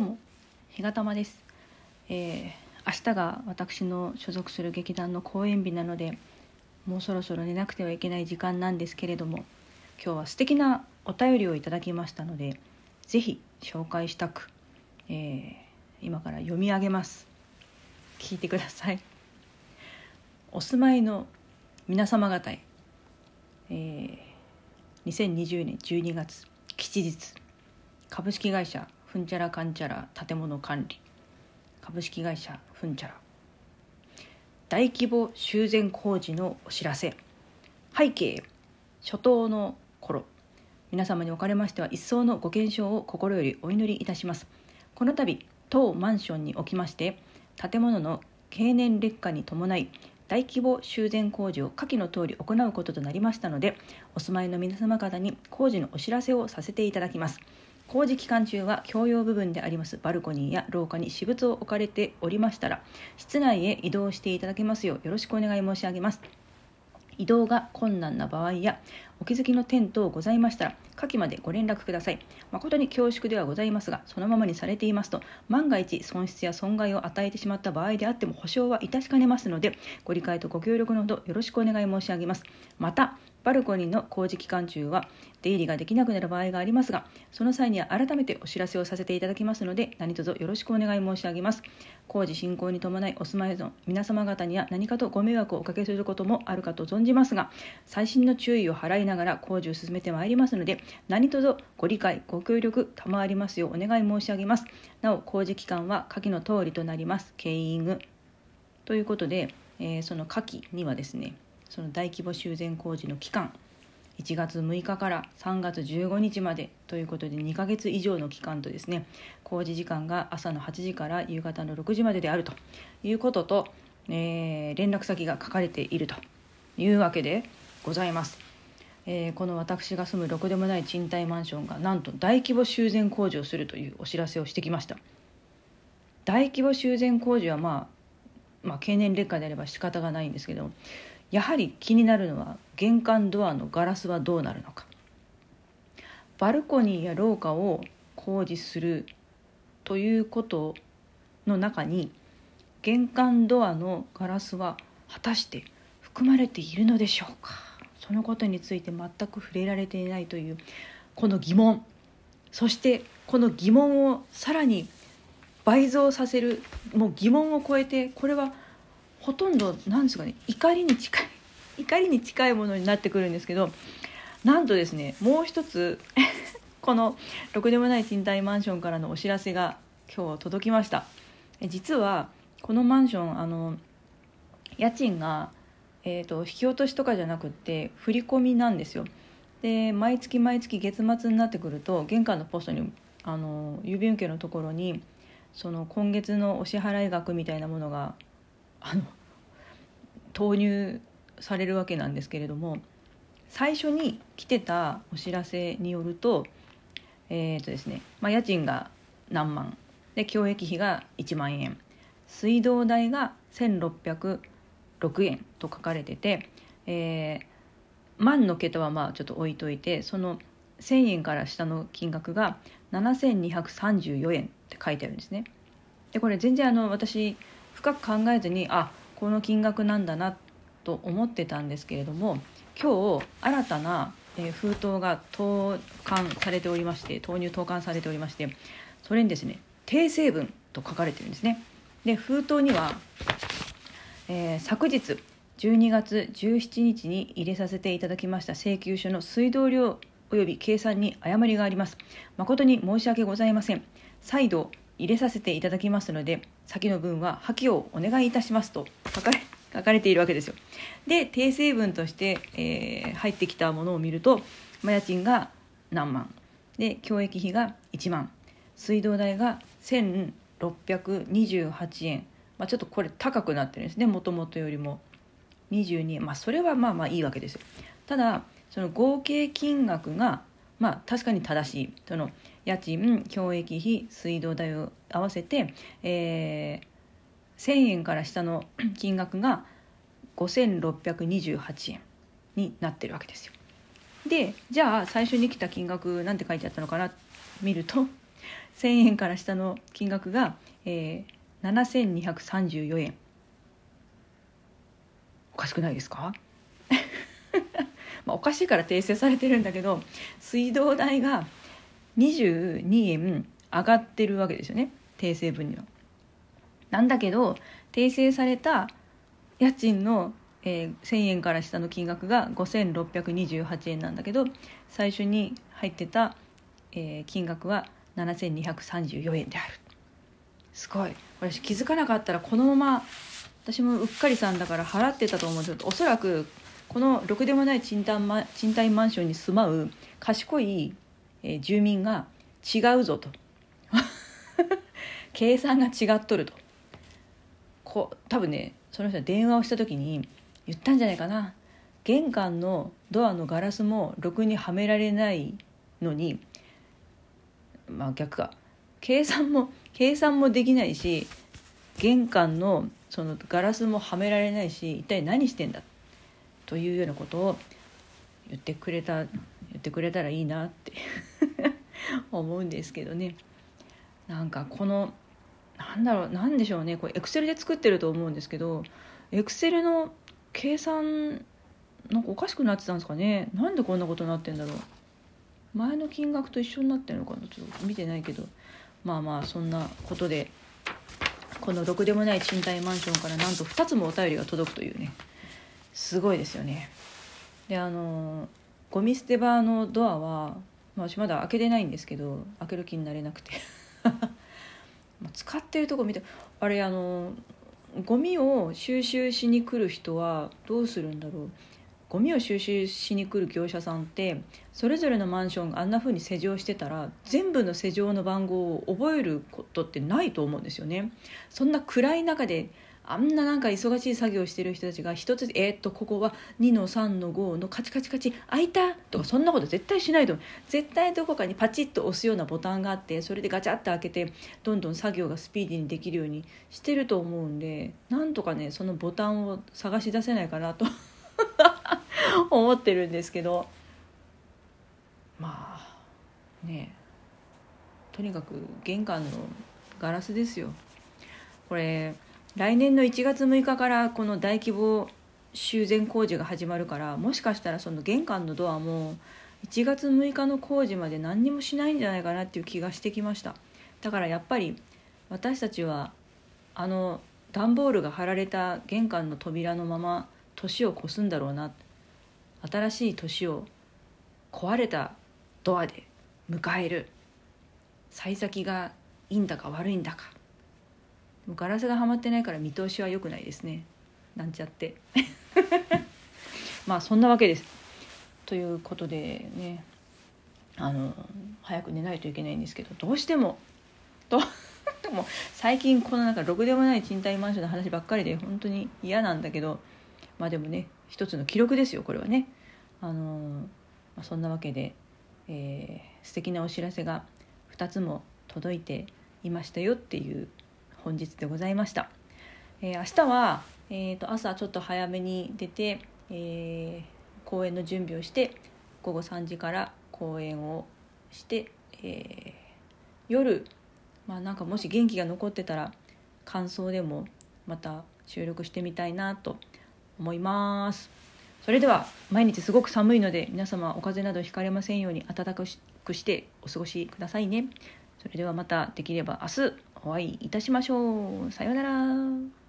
うも日がたまです、えー、明日が私の所属する劇団の公演日なのでもうそろそろ寝なくてはいけない時間なんですけれども今日は素敵なお便りをいただきましたので是非紹介したく、えー、今から読み上げます。聞いてください。お住まいの皆様方へ、えー、2020年12月吉日株式会社ふんちゃらかんちゃら建物管理。株式会社ふんちゃら。大規模修繕工事のお知らせ。背景初頭の頃。皆様におかれましては一層のご健勝を心よりお祈りいたします。この度当マンションにおきまして建物の経年劣化に伴い大規模修繕工事を下記の通り行うこととなりましたのでお住まいの皆様方に工事のお知らせをさせていただきます。工事期間中は共用部分でありますバルコニーや廊下に私物を置かれておりましたら室内へ移動していただけますようよろしくお願い申し上げます。移動が困難な場合やお気づきの点等ございましたら下記までご連絡ください。誠に恐縮ではございますがそのままにされていますと万が一損失や損害を与えてしまった場合であっても保証は致しかねますのでご理解とご協力のほどよろしくお願い申し上げます。またバルコニーの工事期間中は出入りができなくなる場合がありますがその際には改めてお知らせをさせていただきますので何卒よろしくお願い申し上げます。工事進行に伴いお住まいの皆様方には何かとご迷惑をおかけすることもあるかと存じますが細心の注意を払いながら工事を進めてまいりますので何卒ご理解ご協力賜りますようお願い申し上げます。なお工事期間は下記の通りとなります。経営ということで、えー、その下記にはですねその大規模修繕工事の期間1月6日から3月15日までということで2ヶ月以上の期間とですね工事時間が朝の8時から夕方の6時までであるということと、えー、連絡先が書かれているというわけでございます、えー、この私が住むろくでもない賃貸マンションがなんと大規模修繕工事をするというお知らせをしてきました。大規模修繕工事はまあまあ経年劣化であれば仕方がないんですけどやはり気になるのは玄関ドアのガラスはどうなるのか。バルコニーや廊下を工事するということの中に玄関ドアのガラスは果たして含まれているのでしょうか。そのことについて全く触れられていないというこの疑問。そしてこの疑問をさらに倍増させるもう疑問を超えてこれはほとんどなんですかね怒りに近い 怒りに近いものになってくるんですけどなんとですねもう一つ このろくでもない賃貸マンションからのお知らせが今日届きました。実はこのマンションあの家賃が、えーと、引き落としとかじゃなくて振り込みなんですよ。で毎月毎月月末になってくると玄関のポストにあの郵便受けのところにその今月のお支払い額みたいなものがあの投入されるわけなんですけれども最初に来てたお知らせによるとえーとですねまあ、家賃が何万で教育費が1万円水道代が1606円と書かれてて、えー、万の桁はまあちょっと置いといてその1,000円から下の金額が7234円って書いてあるんですね。でこれ全然あの私深く考えずにあこの金額なんだなと思ってたんですけれども今日新たな封筒が投函されておりまして投入投函されておりましてそれにですね訂正文と書かれてるんですね。で封筒には、えー、昨日12月17日に入れさせていただきました請求書の水道料及び計算に誤りがあります。誠に申し訳ございません。再度入れさせていただきますので先の分は破棄をお願いいたしますと書かれ書かれているわけですよ。で訂正文として、えー、入ってきたものを見ると、まあ、家賃が何万。で教育費が1万。水道代が1628円、まあ、ちょっとこれ高くなってるんです。ねもともとよりも22円。まあそれはまあまあいいわけですよ。ただその合計金額がまあ確かに正しい。その家賃教育費水道代を合わせて、えー、1000円から下の 金額が5628円になってるわけですよ。でじゃあ最初に来た金額なんて書いてあったのかな？見ると1,000円から下の金額が、えー、7234円。おかしくないですか？まあおかしいから訂正されてるんだけど水道代が22円上がってるわけですよね。訂正分には。なんだけど訂正された家賃の、えー、1,000円から下の金額が5,628円なんだけど最初に入ってた、えー、金額は7,234円である。すごい。私気づかなかったらこのまま私もうっかりさんだから払ってたと思う。んですけどおそらくこのろくでもない賃貸マ賃貸マンションに住まう賢い、えー、住民が違うぞと。計算が違っとると。こ多分ねその人は電話をした時に言ったんじゃないかな。玄関のドアのガラスもろくにはめられないのにまあ逆か。計算も計算もできないし玄関のそのガラスもはめられないし一体何してんだ？というようなことを言ってくれた言ってくれたらいいなって。思うんですけどね。なんかこのなんだろうなんでしょうね。これエクセルで作ってると思うんですけどエクセルの計算なんかおかしくなってたんですかね。なんでこんなことになってんだろう。前の金額と一緒になってるのかな。ちょっと見てないけど。まあまあそんなことでこのろくでもない賃貸マンションからなんと2つもお便りが届くというね。すごいですよね。であのゴミ捨て場のドアは、まあ、私まだ開けてないんですけど開ける気になれなくて 使ってるとこ見てあれあのゴミを収集しに来る人はどうするんだろうゴミを収集しに来る業者さんってそれぞれのマンションがあんな風に施錠してたら全部の施錠の番号を覚えることってないと思うんですよね。そんな暗い中であんななんか忙しい作業してる人たちが一つえー、っとここは2の3の5のカチカチカチ開いたとかそんなこと絶対しないと絶対どこかにパチッと押すようなボタンがあってそれでガチャッと開けてどんどん作業がスピーディーにできるようにしてると思うんでなんとかねそのボタンを探し出せないかなと 思ってるんですけど。まあねとにかく玄関のガラスですよ。これ来年の1月6日からこの大規模修繕工事が始まるからもしかしたらその玄関のドアも1月6日の工事まで何にもしないんじゃないかなっていう気がしてきました。だからやっぱり私たちはあの段ボールが貼られた玄関の扉のまま年を越すんだろうな。新しい年を壊れたドアで迎える。幸先がいいんだか悪いんだか。もガラスがはまってないから見通しは良くないですね。なんちゃって。まあそんなわけです。ということでね。あの早く寝ないといけないんですけどどうしてもどうしても最近このなんかろくでもない賃貸マンションの話ばっかりで本当に嫌なんだけどまあでもね一つの記録ですよこれはね。あのまあ、そんなわけで、えー、素敵なお知らせが2つも届いていましたよっていう本日でございました。えー、明日は、えーと、朝ちょっと早めに出て、えー、公演の準備をして午後3時から公演をして、えー、夜、まあ、なんかもし元気が残ってたら感想でもまた収録してみたいなと思います。それでは毎日すごく寒いので皆様お風邪などひかれませんように暖かくしてお過ごしくださいね。それではまたできれば明日お会いいたしましょう。さようなら。